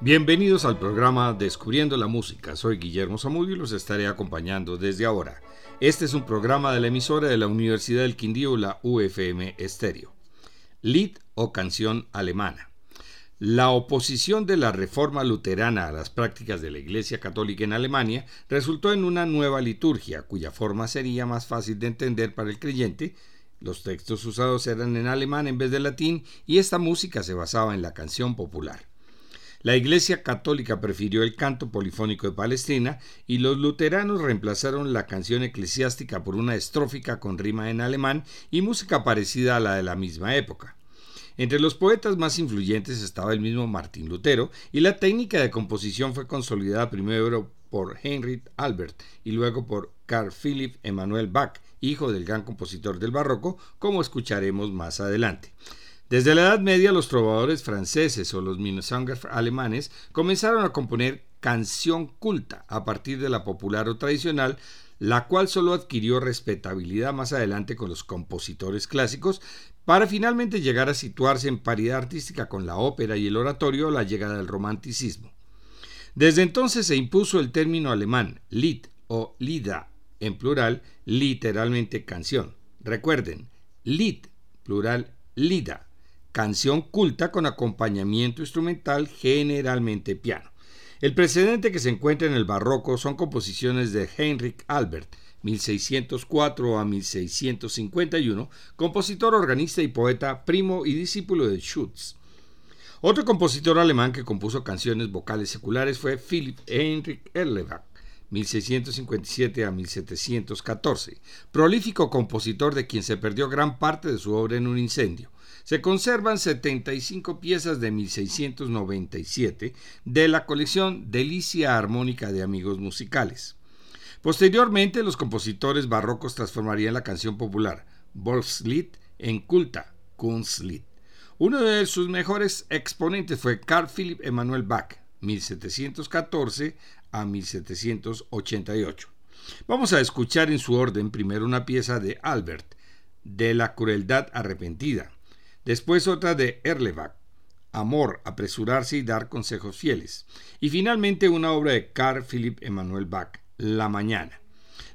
Bienvenidos al programa Descubriendo la Música. Soy Guillermo Zamudio y los estaré acompañando desde ahora. Este es un programa de la emisora de la Universidad del Quindío, la UFM Estéreo. Lied o canción alemana. La oposición de la reforma luterana a las prácticas de la Iglesia Católica en Alemania resultó en una nueva liturgia, cuya forma sería más fácil de entender para el creyente. Los textos usados eran en alemán en vez de latín y esta música se basaba en la canción popular. La Iglesia Católica prefirió el canto polifónico de Palestina y los luteranos reemplazaron la canción eclesiástica por una estrófica con rima en alemán y música parecida a la de la misma época. Entre los poetas más influyentes estaba el mismo Martín Lutero y la técnica de composición fue consolidada primero por Heinrich Albert y luego por Carl Philipp Emanuel Bach, hijo del gran compositor del barroco, como escucharemos más adelante. Desde la Edad Media los trovadores franceses o los Minnesänger alemanes comenzaron a componer canción culta a partir de la popular o tradicional, la cual solo adquirió respetabilidad más adelante con los compositores clásicos, para finalmente llegar a situarse en paridad artística con la ópera y el oratorio a la llegada del romanticismo. Desde entonces se impuso el término alemán Lied o Lida, en plural, literalmente canción. Recuerden, Lied, plural, Lida canción culta con acompañamiento instrumental, generalmente piano. El precedente que se encuentra en el barroco son composiciones de Heinrich Albert, 1604 a 1651, compositor, organista y poeta, primo y discípulo de Schütz. Otro compositor alemán que compuso canciones vocales seculares fue Philipp Heinrich Erlebach, 1657 a 1714, prolífico compositor de quien se perdió gran parte de su obra en un incendio. Se conservan 75 piezas de 1697 de la colección Delicia Armónica de Amigos Musicales. Posteriormente, los compositores barrocos transformarían la canción popular Volkslied en culta Kunstlied. Uno de sus mejores exponentes fue Carl Philipp Emanuel Bach, 1714 a 1788. Vamos a escuchar en su orden primero una pieza de Albert, de la crueldad arrepentida, Después otra de Erlebach, Amor, apresurarse y dar consejos fieles. Y finalmente una obra de Carl Philipp Emanuel Bach, La Mañana.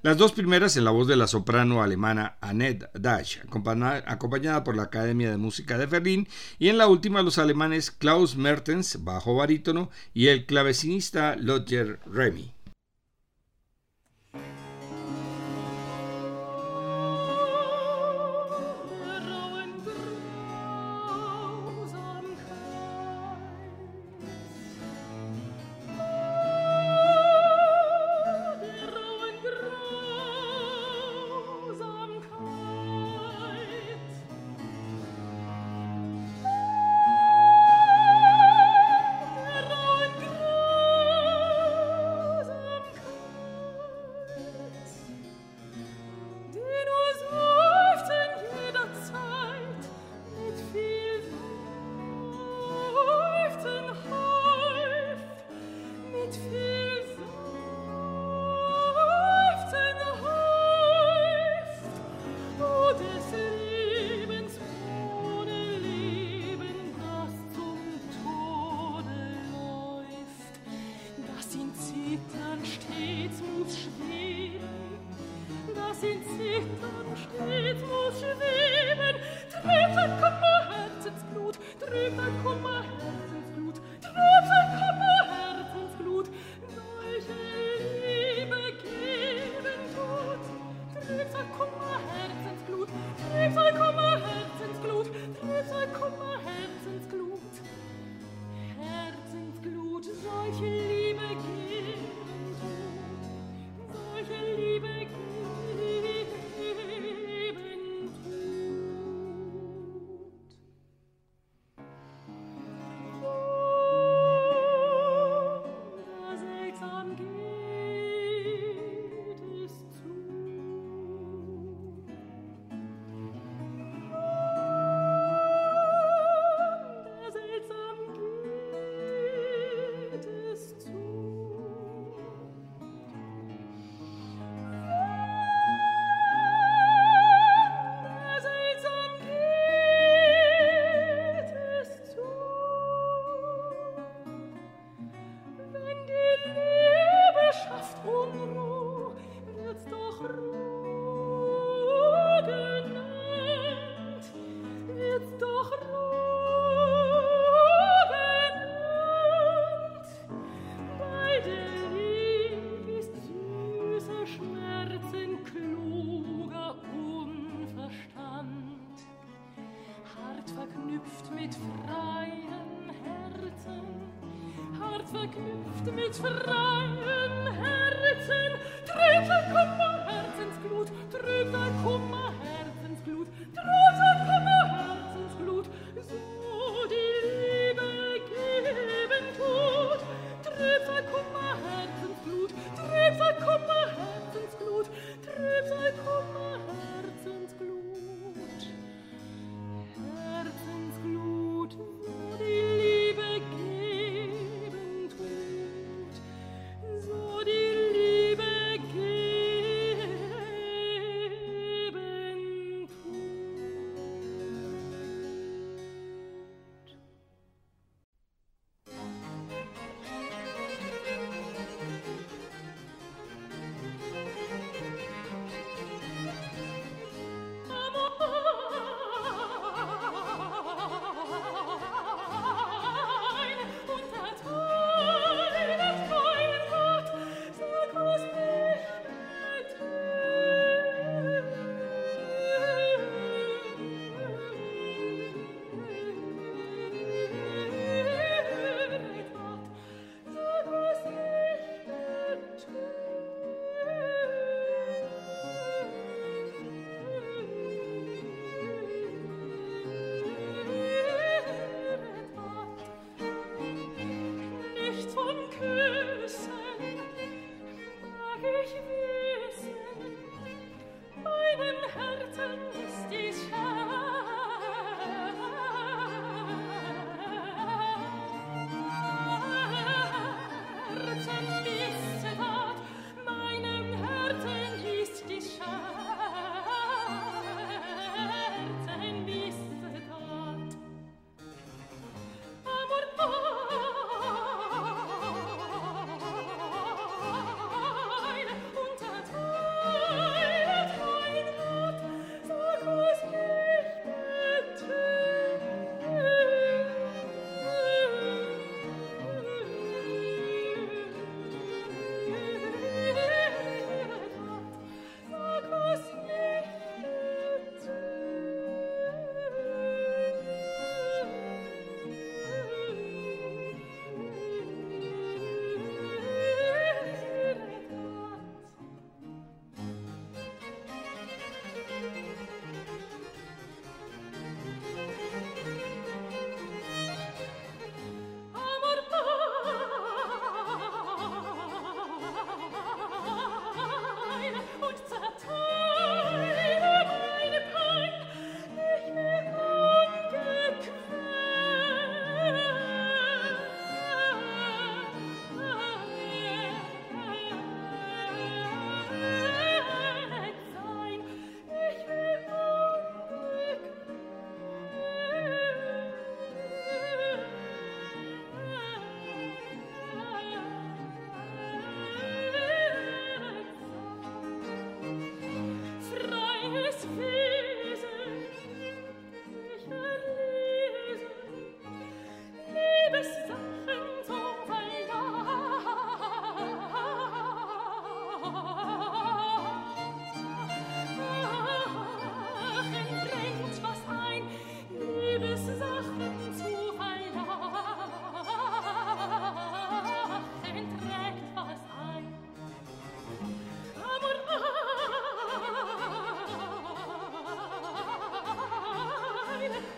Las dos primeras en la voz de la soprano alemana Annette Dash, acompañada por la Academia de Música de Berlín, y en la última los alemanes Klaus Mertens, bajo barítono, y el clavecinista Lodger Remy. Sanft mit freiem Herzen, trüber Kummer, Herzensglut, trüber Kummer, Herzensglut, trüber Kummer,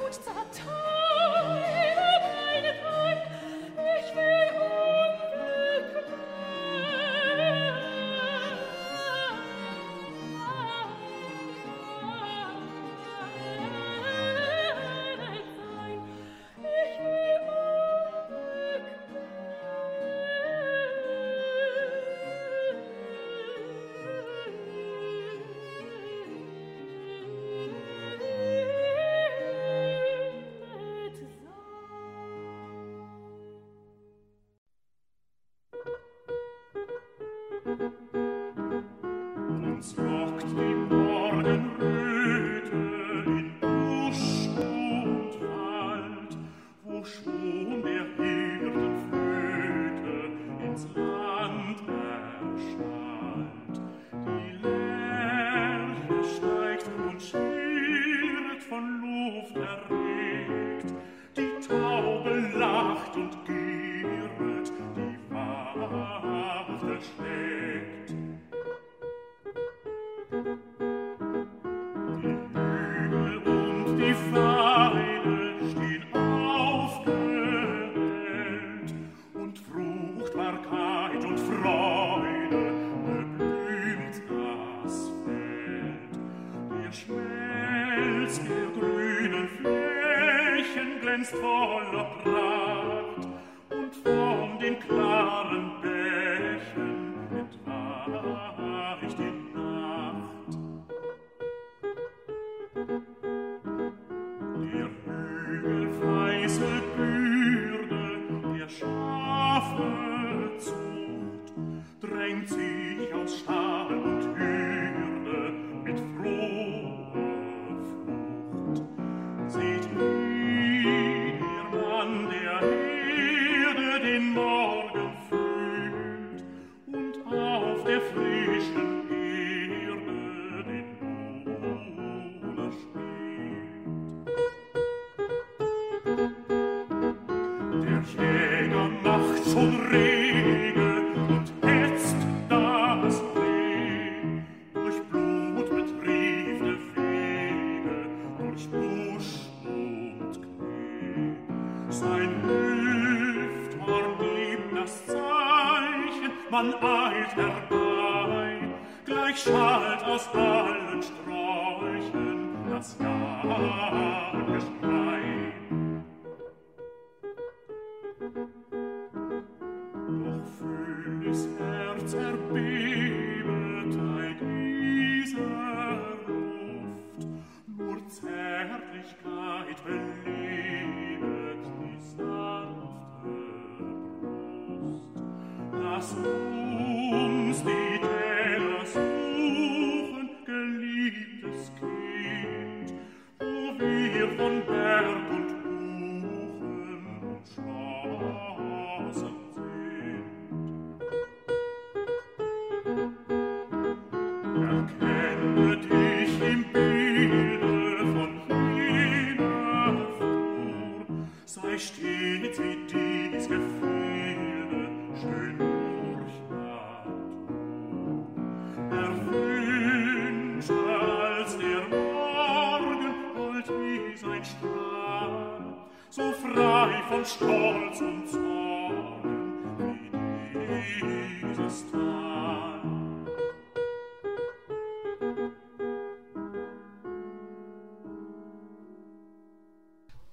получится. Schafe Zucht, drängt sich aus Stall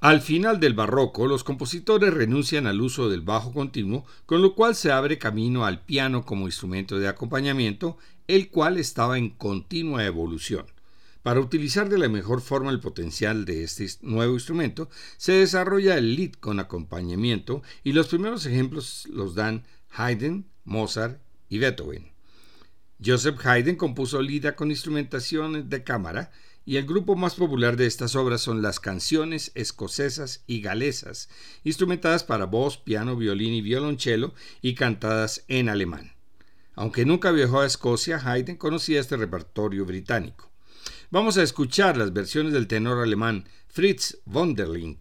Al final del barroco, los compositores renuncian al uso del bajo continuo, con lo cual se abre camino al piano como instrumento de acompañamiento, el cual estaba en continua evolución. Para utilizar de la mejor forma el potencial de este nuevo instrumento, se desarrolla el lead con acompañamiento y los primeros ejemplos los dan Haydn, Mozart y Beethoven. Joseph Haydn compuso lida con instrumentación de cámara y el grupo más popular de estas obras son las canciones escocesas y galesas, instrumentadas para voz, piano, violín y violonchelo y cantadas en alemán. Aunque nunca viajó a Escocia, Haydn conocía este repertorio británico. Vamos a escuchar las versiones del tenor alemán Fritz Wunderling,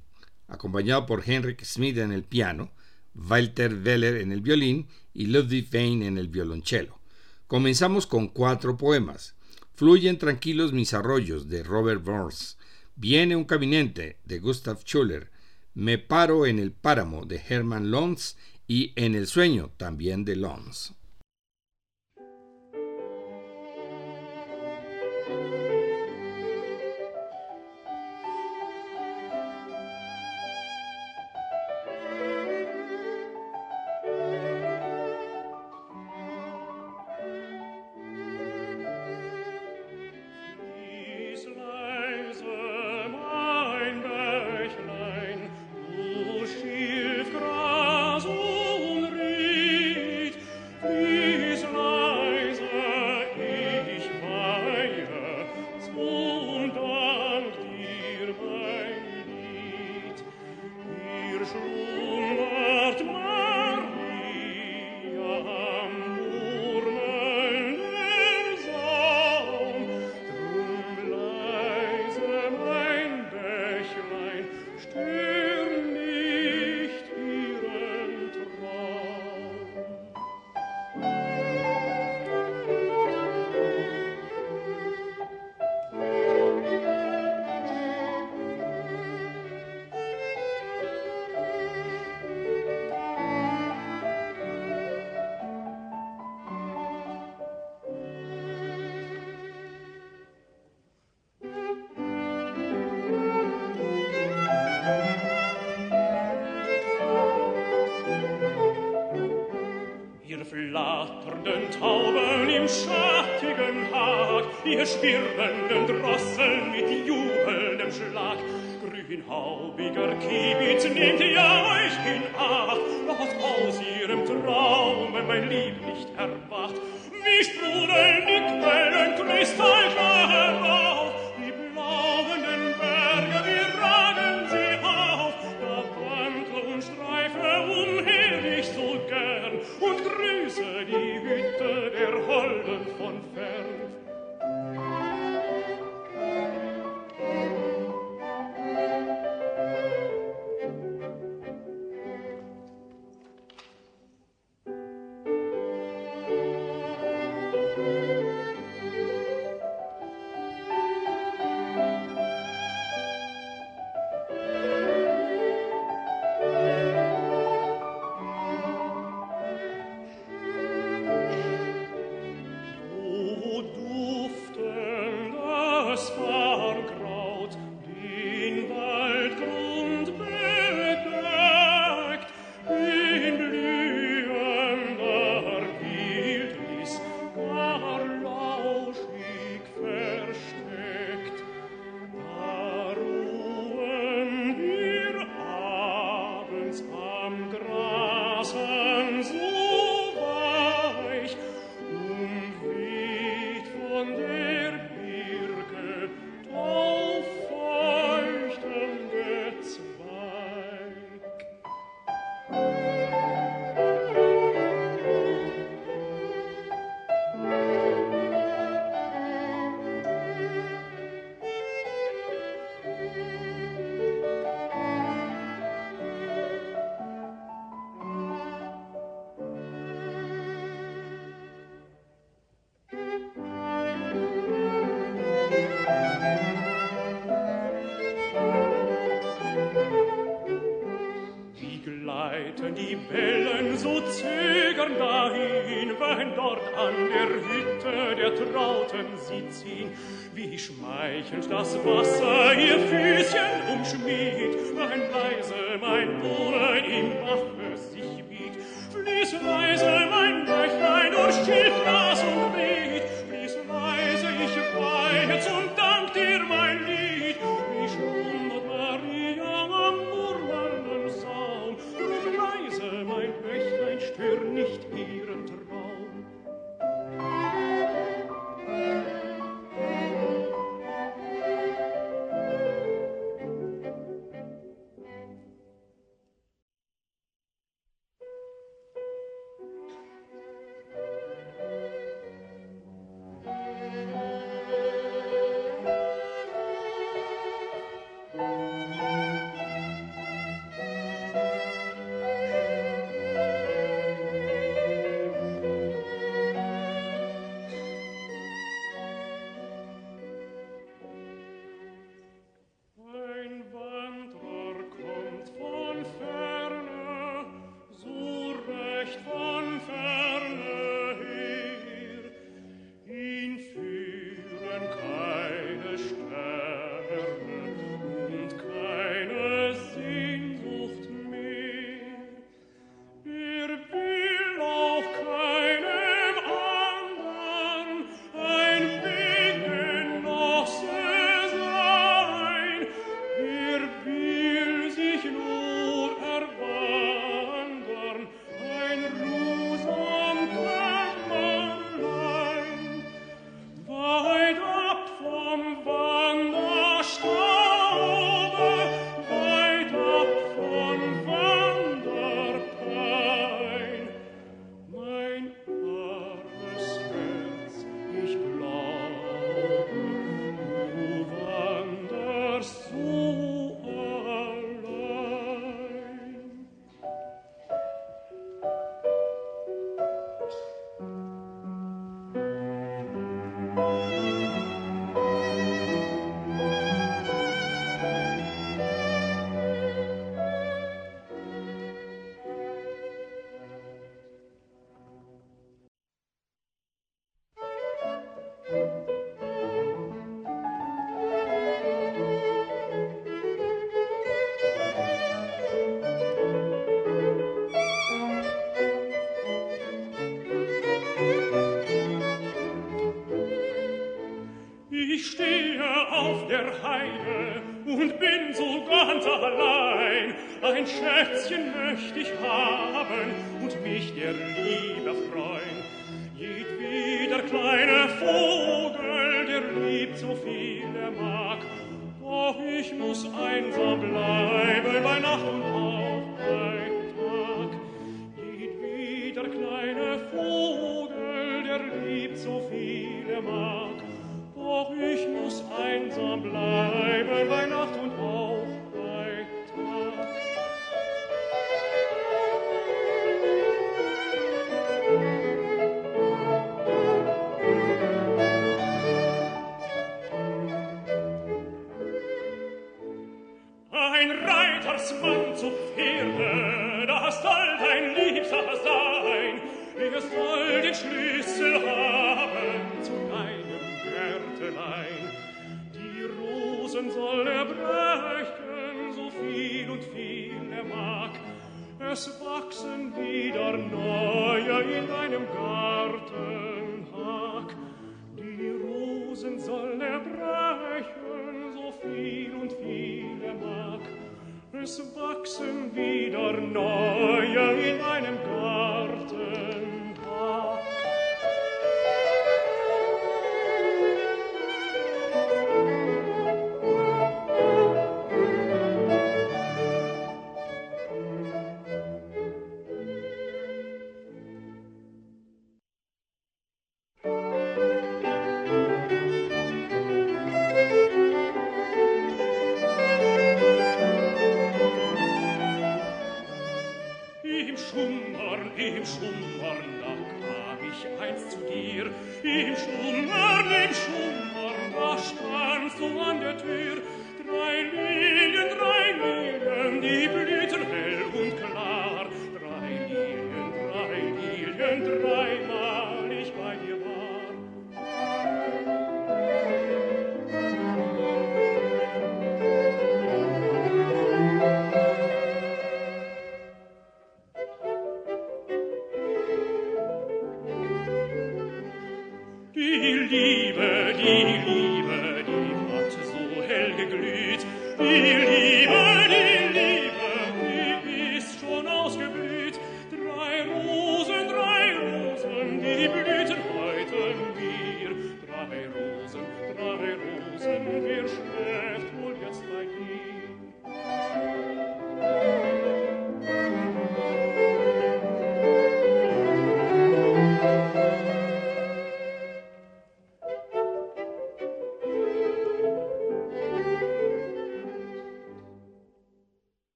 acompañado por Henrik Schmidt en el piano, Walter Weller en el violín y Ludwig Wein en el violonchelo. Comenzamos con cuatro poemas. Fluyen tranquilos mis arroyos de Robert Burns. Viene un caminante de Gustav Schuller. Me paro en el páramo de Hermann Lons y en el sueño también de Lons. nicht erwacht.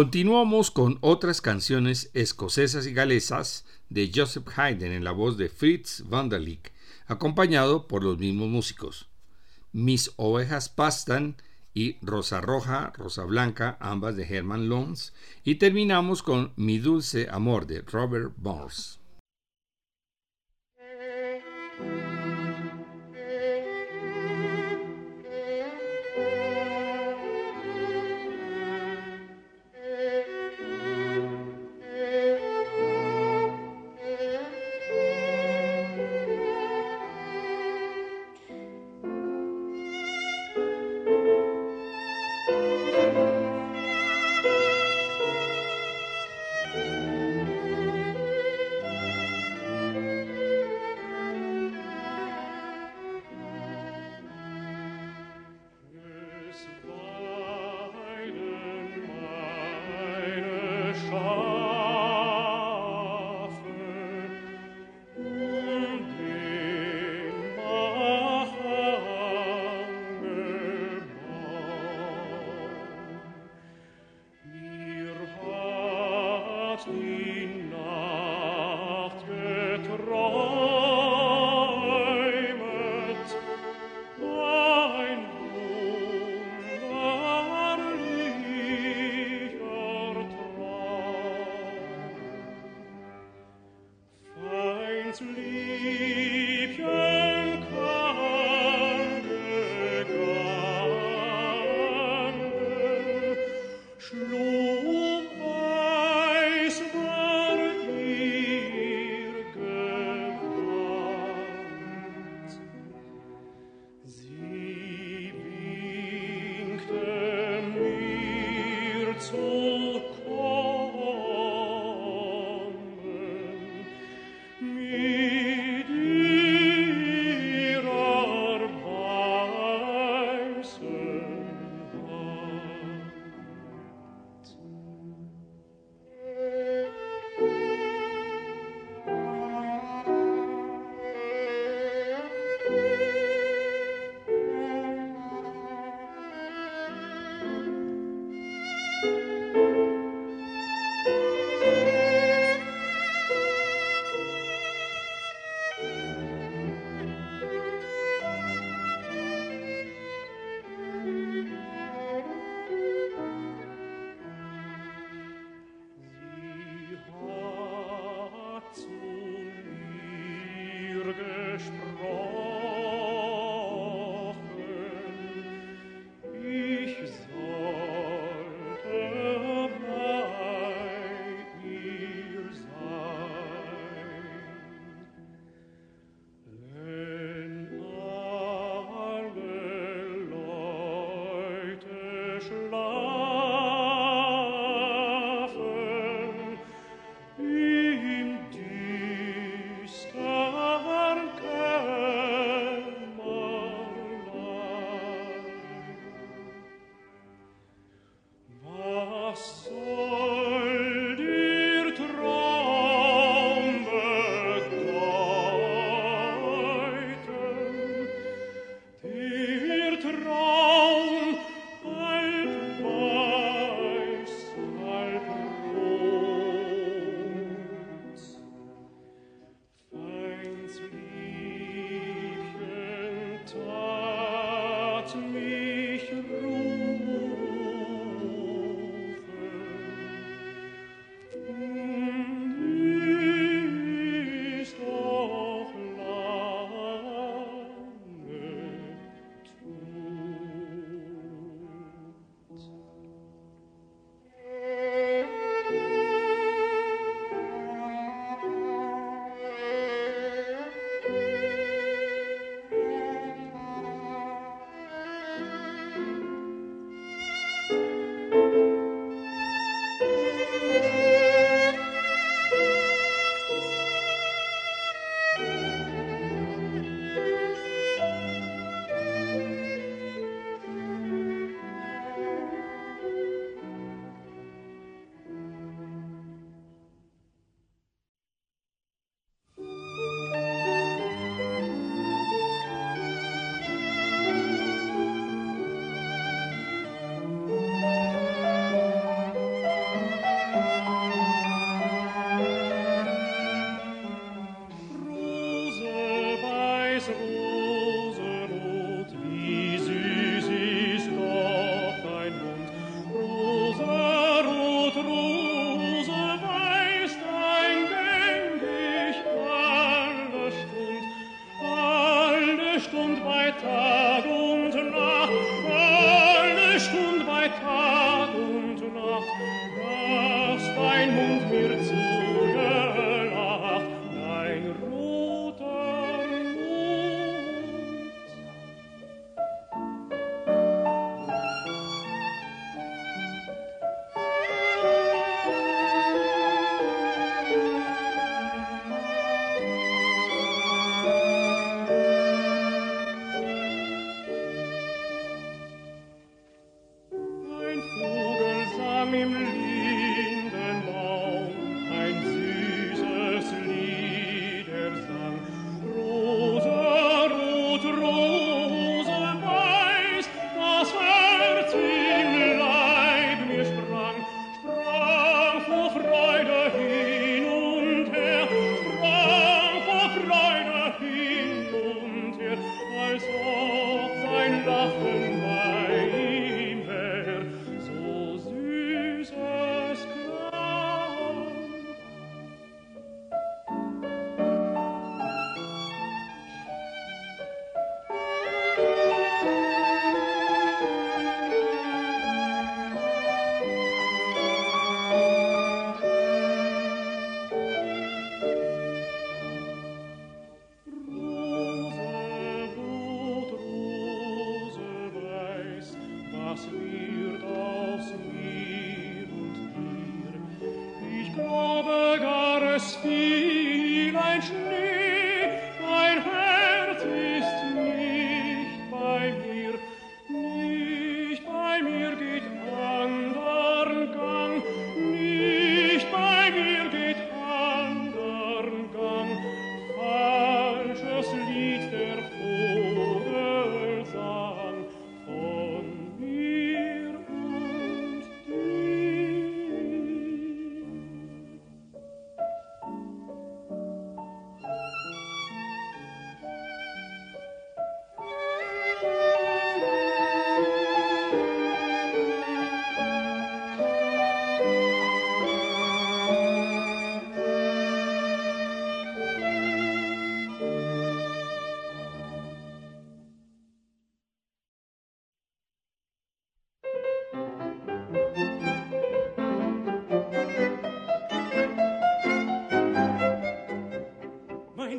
Continuamos con otras canciones escocesas y galesas de Joseph Haydn en la voz de Fritz van acompañado por los mismos músicos. Mis ovejas pastan y Rosa Roja, Rosa Blanca, ambas de Herman Lons, y terminamos con Mi dulce amor de Robert Burns.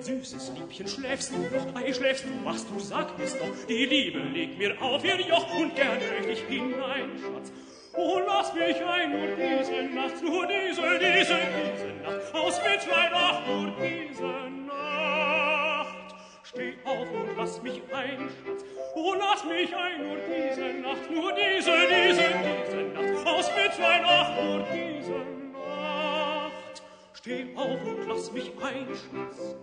Süßes Liebchen, schläfst du noch? Ei, schläfst du, machst du, sag es doch. Die Liebe legt mir auf ihr Joch und gern möcht ich hinein, Schatz. Oh, lass mich ein, nur diese Nacht, nur diese, diese, diese Nacht, aus Mitleid, ach, nur diese Nacht. Steh auf und lass mich ein, Schatz. Oh, lass mich ein, nur diese Nacht, nur diese, diese, diese Nacht, aus Mitleid, ach, nur diese Nacht. Steh auf und lass mich ein, Schatz.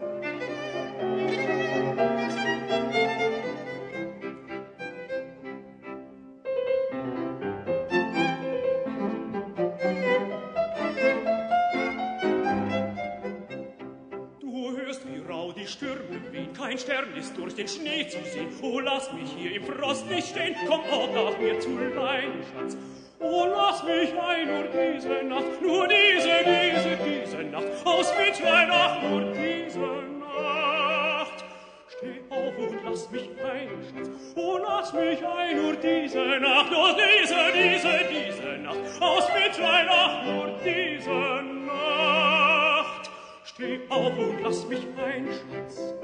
Du hörst, wie rau die Stürme wehen, kein Stern ist durch den Schnee zu sehen. Oh, lass mich hier im Frost nicht stehen, komm auch nach mir zu Leidenschaft. Oh, lass mich ein, nur diese Nacht, nur diese, diese, diese Nacht, aus Mitleid, ach, nur diese Nacht. Steh auf und lass mich ein, Schatz, oh, lass mich ein, nur diese Nacht, nur diese, diese, diese Nacht, aus Mitleid, ach, nur diese Nacht. Steh auf und lass mich ein, Schatz.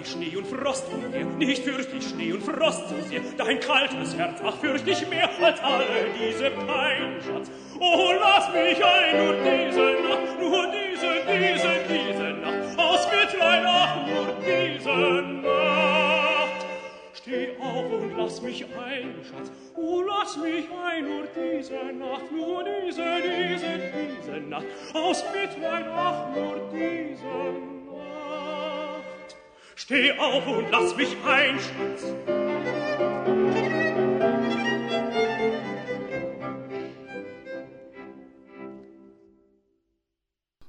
wie Schnee und Frost um dir, nicht fürcht ich Schnee und Frost so sehr, dein kaltes Herz, ach, fürcht ich mehr als alle diese Pein, Schatz. Oh, lass mich ein, nur diese Nacht, nur diese, diese, diese Nacht, aus Mitleid, ach, nur diese Nacht. Steh auf und lass mich ein, Schatz, oh, lass mich ein, nur diese Nacht, nur diese, diese, diese Nacht, aus Mitleid, ach, nur diese Nacht. Steh auf und lass mich ein.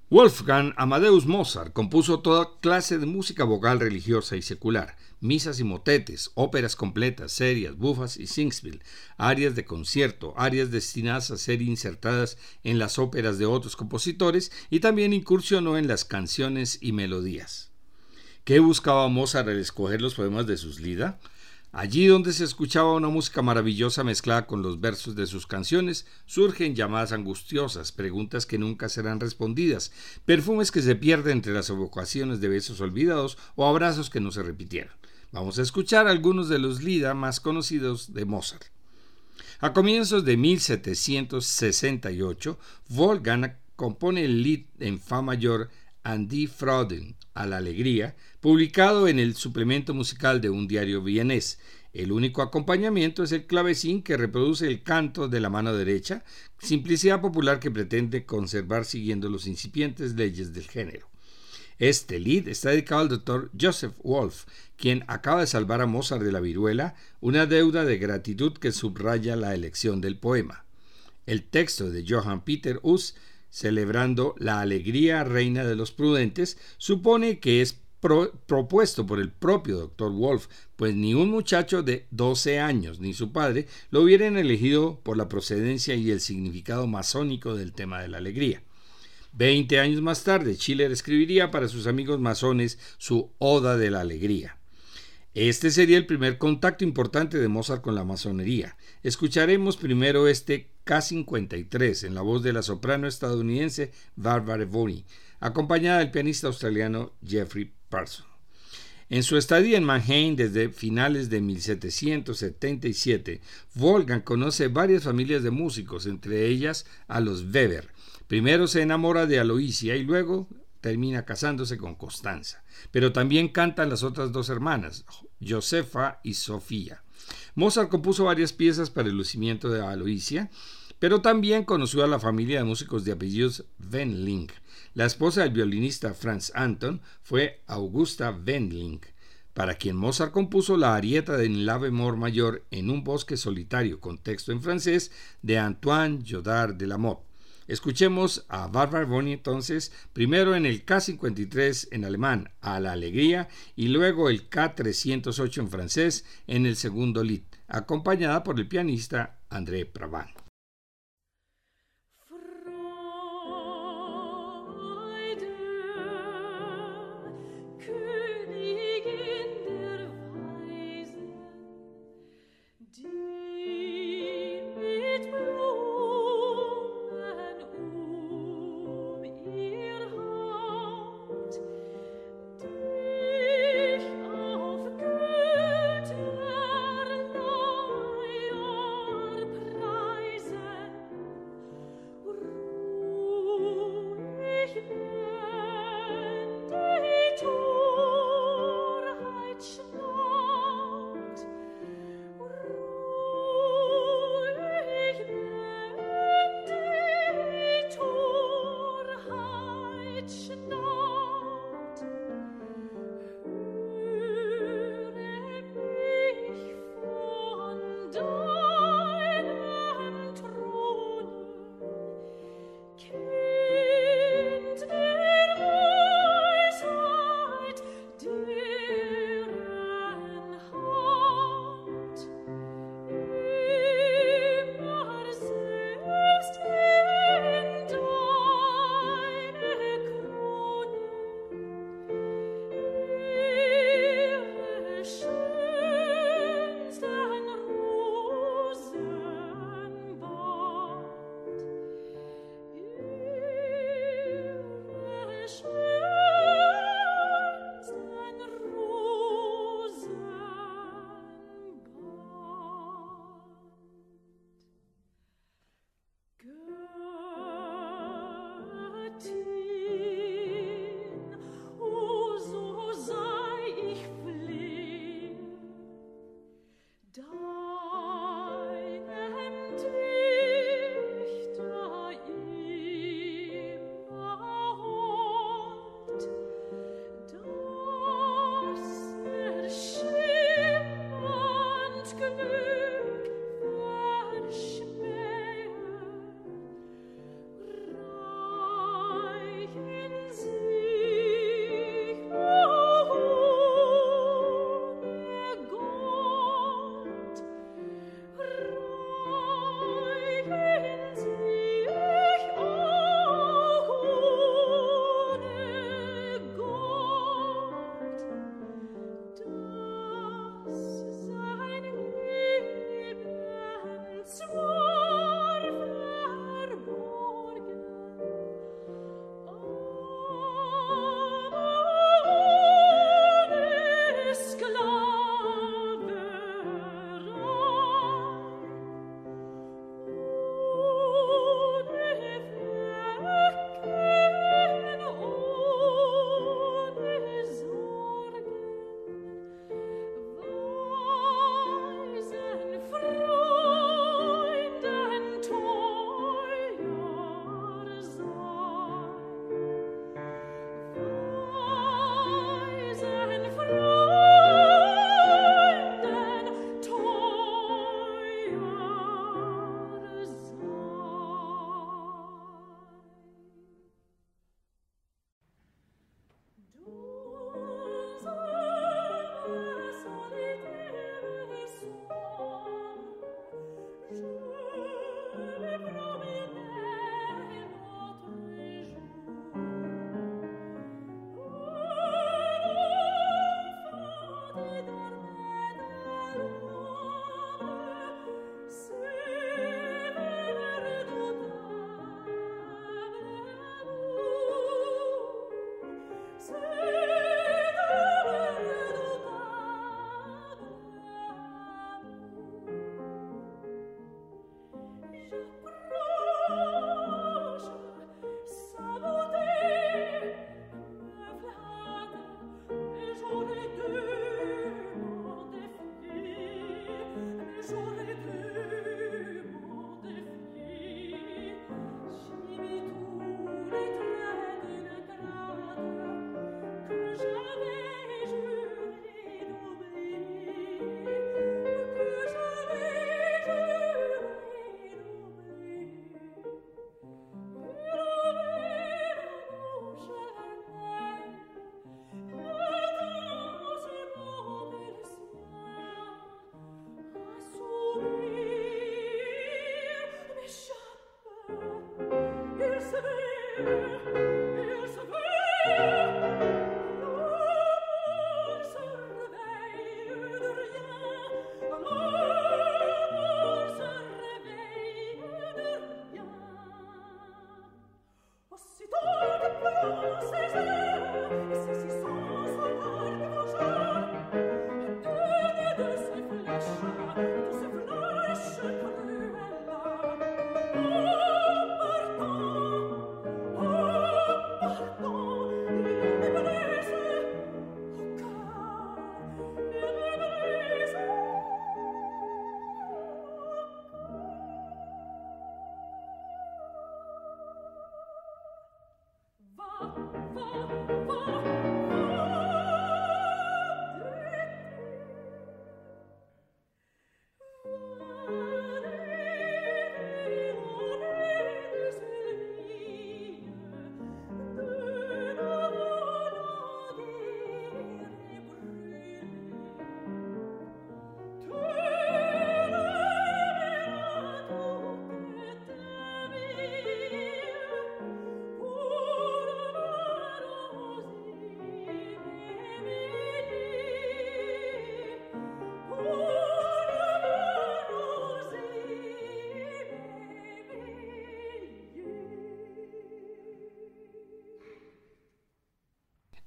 Wolfgang Amadeus Mozart compuso toda clase de música vocal religiosa y secular, misas y motetes, óperas completas, serias, bufas y singspiel, arias de concierto, arias destinadas a ser insertadas en las óperas de otros compositores y también incursionó en las canciones y melodías. ¿Qué buscaba Mozart al escoger los poemas de sus Lida? Allí donde se escuchaba una música maravillosa mezclada con los versos de sus canciones, surgen llamadas angustiosas, preguntas que nunca serán respondidas, perfumes que se pierden entre las evocaciones de besos olvidados o abrazos que no se repitieron. Vamos a escuchar algunos de los Lida más conocidos de Mozart. A comienzos de 1768, Wolfgang compone el Lied en Fa mayor Andy Froden, a la alegría, publicado en el suplemento musical de un diario vienés. El único acompañamiento es el clavecín que reproduce el canto de la mano derecha, simplicidad popular que pretende conservar siguiendo los incipientes leyes del género. Este lead está dedicado al doctor Joseph Wolf, quien acaba de salvar a Mozart de la viruela, una deuda de gratitud que subraya la elección del poema. El texto de Johann Peter Us celebrando la alegría reina de los prudentes, supone que es propuesto por el propio doctor Wolf, pues ni un muchacho de 12 años ni su padre lo hubieran elegido por la procedencia y el significado masónico del tema de la alegría. Veinte años más tarde, Schiller escribiría para sus amigos masones su Oda de la Alegría. Este sería el primer contacto importante de Mozart con la masonería. Escucharemos primero este K53 en la voz de la soprano estadounidense Barbara Bonney, acompañada del pianista australiano Jeffrey Parson. En su estadía en Mannheim desde finales de 1777, Wolfgang conoce varias familias de músicos, entre ellas a los Weber. Primero se enamora de Aloisia y luego termina casándose con Constanza. Pero también cantan las otras dos hermanas, Josefa y Sofía. Mozart compuso varias piezas para el lucimiento de Aloisia, pero también conoció a la familia de músicos de apellidos Wendling. La esposa del violinista Franz Anton fue Augusta Wendling, para quien Mozart compuso la arieta de La bemol mayor en un bosque solitario con texto en francés de Antoine Jodard de la Motte. Escuchemos a Barbara Bonney entonces, primero en el K53 en alemán, a la alegría, y luego el K308 en francés en el segundo lit, acompañada por el pianista André Pravan.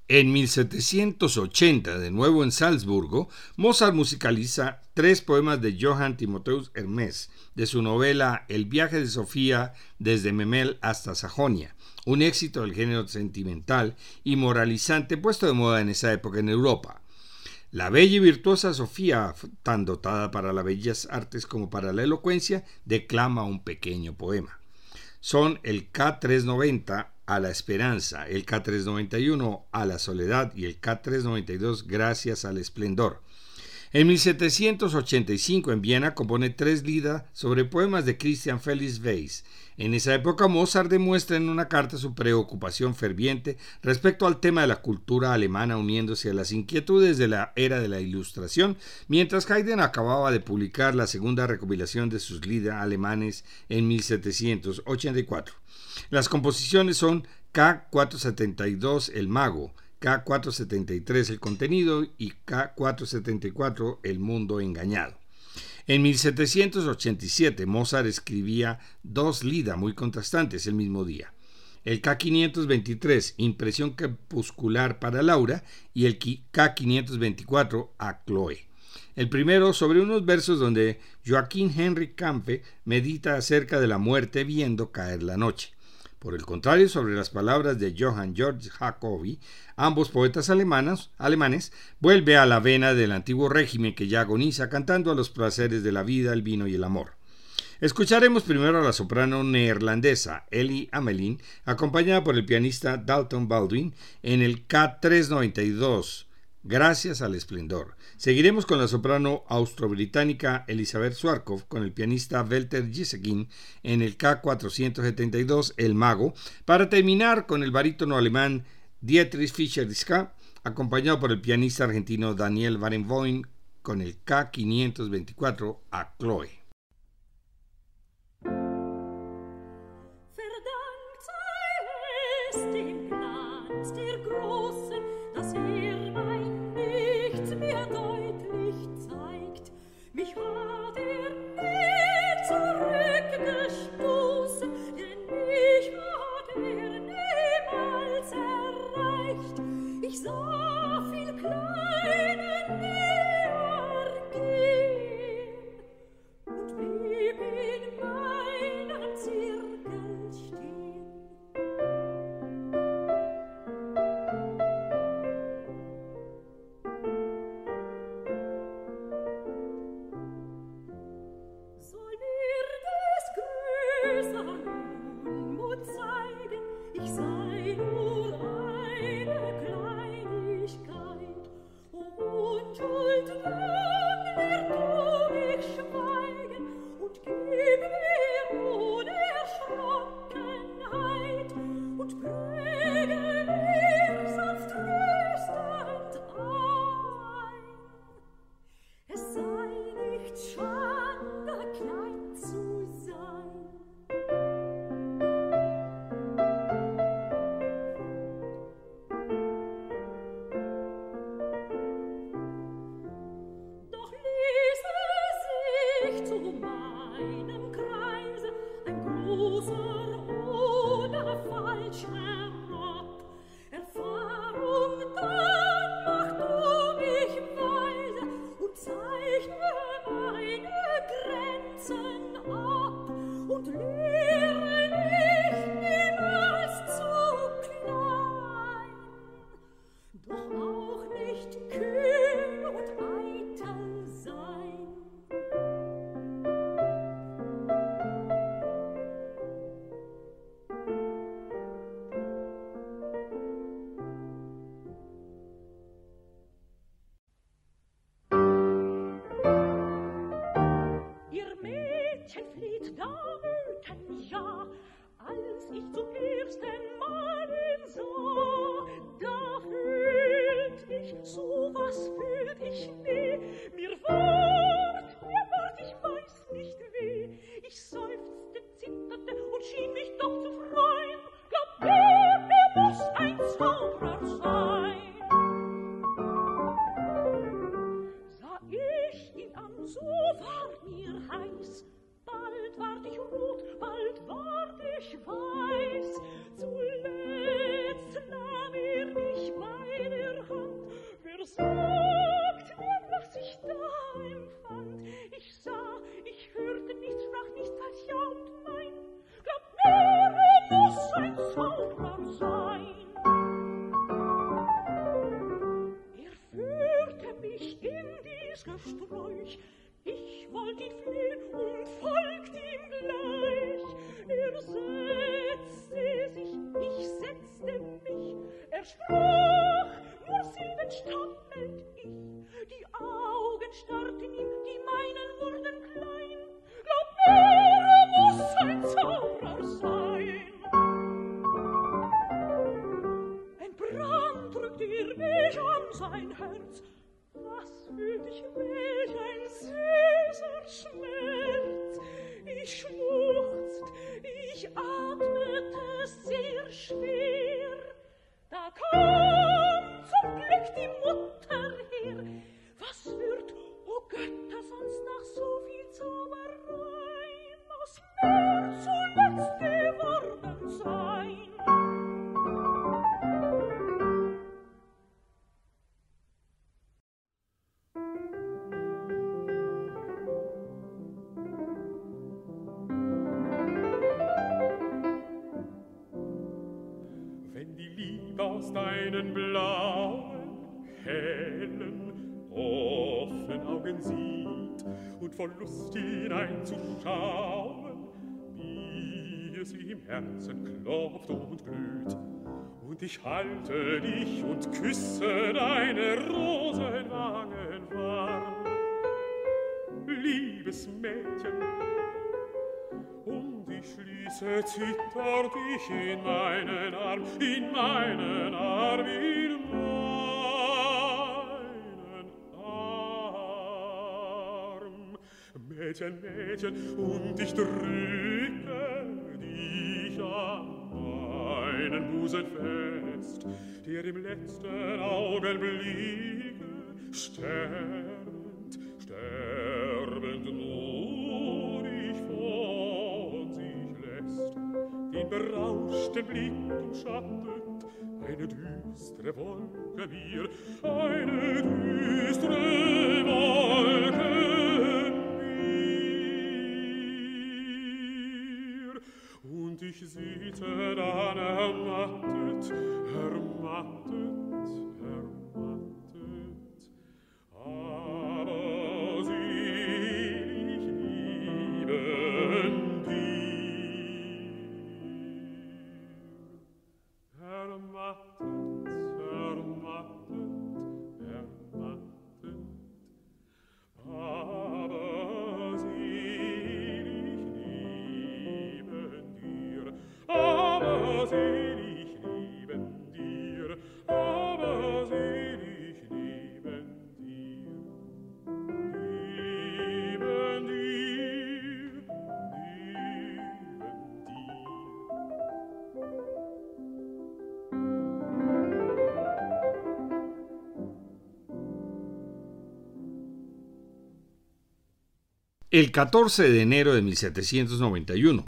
En 1780, de nuevo en Salzburgo, Mozart musicaliza tres poemas de Johann Timotheus Hermes, de su novela El viaje de Sofía desde Memel hasta Sajonia, un éxito del género sentimental y moralizante puesto de moda en esa época en Europa. La bella y virtuosa Sofía, tan dotada para las bellas artes como para la elocuencia, declama un pequeño poema. Son el K390 a la esperanza, el K391 a la soledad y el K392 gracias al esplendor. En 1785 en Viena compone tres lidas sobre poemas de Christian Felix Weiss. En esa época Mozart demuestra en una carta su preocupación ferviente respecto al tema de la cultura alemana uniéndose a las inquietudes de la era de la Ilustración, mientras Haydn acababa de publicar la segunda recopilación de sus lidas alemanes en 1784. Las composiciones son K472 El Mago, K473 El Contenido y K474 El Mundo Engañado. En 1787 Mozart escribía dos lidas muy contrastantes el mismo día. El K523, Impresión Crepuscular para Laura, y el K524 a Chloe. El primero sobre unos versos donde Joaquín Henry Campe medita acerca de la muerte viendo caer la noche. Por el contrario, sobre las palabras de Johann Georg Jacobi, ambos poetas alemanes, vuelve a la vena del antiguo régimen que ya agoniza cantando a los placeres de la vida, el vino y el amor. Escucharemos primero a la soprano neerlandesa Ellie Amelin, acompañada por el pianista Dalton Baldwin, en el K392, Gracias al Esplendor. Seguiremos con la soprano austro-británica Elizabeth Swarkov, con el pianista Walter Gisekin en el K472 El Mago, para terminar con el barítono alemán Dietrich Fischer-Diska, acompañado por el pianista argentino Daniel Barenboim con el K524 a Chloe. Herzen mein Herz Lust hineinzuschauen, wie es im Herzen klopft und glüht, und ich halte dich und küsse deine Rosenwangen warm. Liebes Mädchen, und ich schließe zittert ich in meinen Arm, in meinen Arm, in meinen Mädchen, Mädchen, und ich drücke dich an meinen Busen fest, der im letzten Augenblicke sterbend, sterbend nur ich von sich lässt. Den berauschten Blick umschattet eine düstere Wolke mir, eine düstere Wolke dich sieht, er dann ermattet, ermattet El 14 de enero de 1791,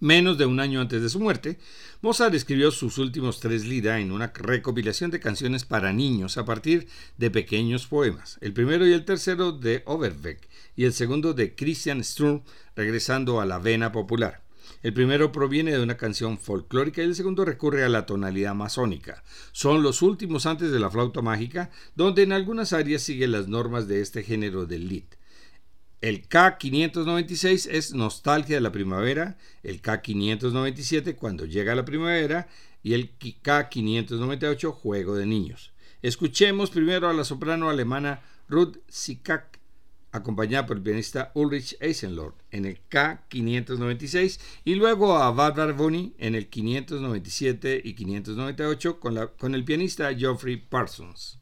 menos de un año antes de su muerte, Mozart escribió sus últimos tres lira en una recopilación de canciones para niños a partir de pequeños poemas, el primero y el tercero de Overbeck y el segundo de Christian Sturm, regresando a la vena popular. El primero proviene de una canción folclórica y el segundo recurre a la tonalidad masónica. Son los últimos antes de la flauta mágica, donde en algunas áreas sigue las normas de este género del Lied. El K596 es Nostalgia de la Primavera, el K597 Cuando llega la primavera y el K598 Juego de Niños. Escuchemos primero a la soprano alemana Ruth Sikak, acompañada por el pianista Ulrich Eisenlohr en el K596 y luego a Barbara Bonney en el 597 y 598 con, la, con el pianista Geoffrey Parsons.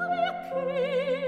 aber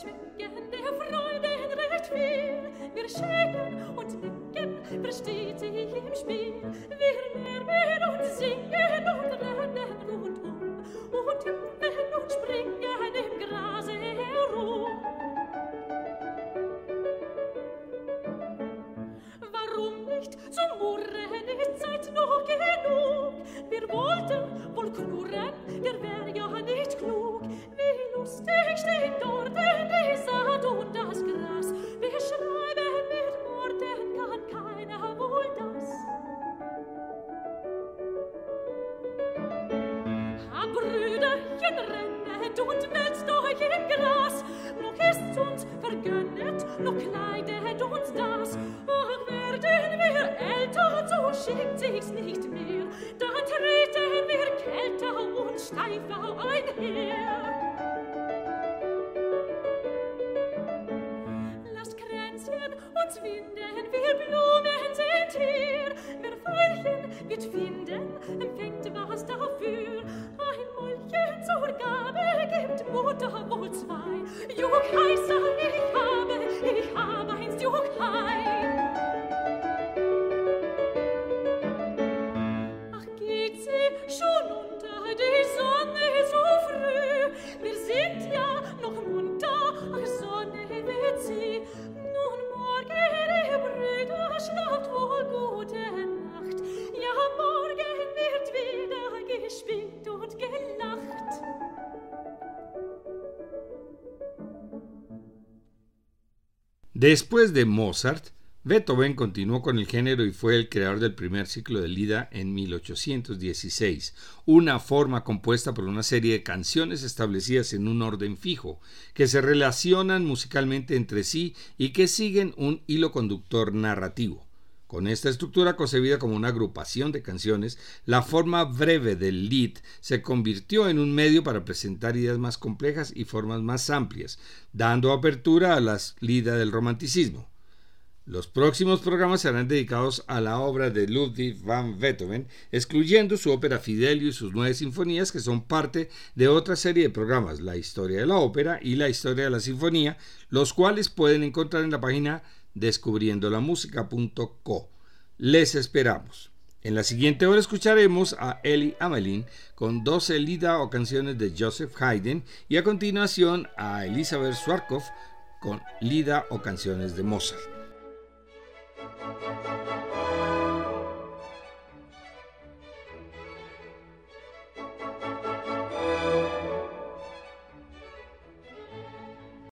schmecken der Freude recht viel. Wir schicken und nicken, versteht sich im Spiel. Wir steifer einher. Lasst Kränzchen uns winden, Después de Mozart, Beethoven continuó con el género y fue el creador del primer ciclo de Lida en 1816, una forma compuesta por una serie de canciones establecidas en un orden fijo, que se relacionan musicalmente entre sí y que siguen un hilo conductor narrativo. Con esta estructura concebida como una agrupación de canciones, la forma breve del Lied se convirtió en un medio para presentar ideas más complejas y formas más amplias, dando apertura a las lidas del romanticismo. Los próximos programas serán dedicados a la obra de Ludwig van Beethoven, excluyendo su ópera Fidelio y sus nueve sinfonías, que son parte de otra serie de programas, la historia de la ópera y la historia de la sinfonía, los cuales pueden encontrar en la página descubriendolamusica.co. Les esperamos. En la siguiente hora escucharemos a Eli Amelin con 12 Lida o canciones de Joseph Haydn y a continuación a Elizabeth Swarkov con Lida o canciones de Mozart.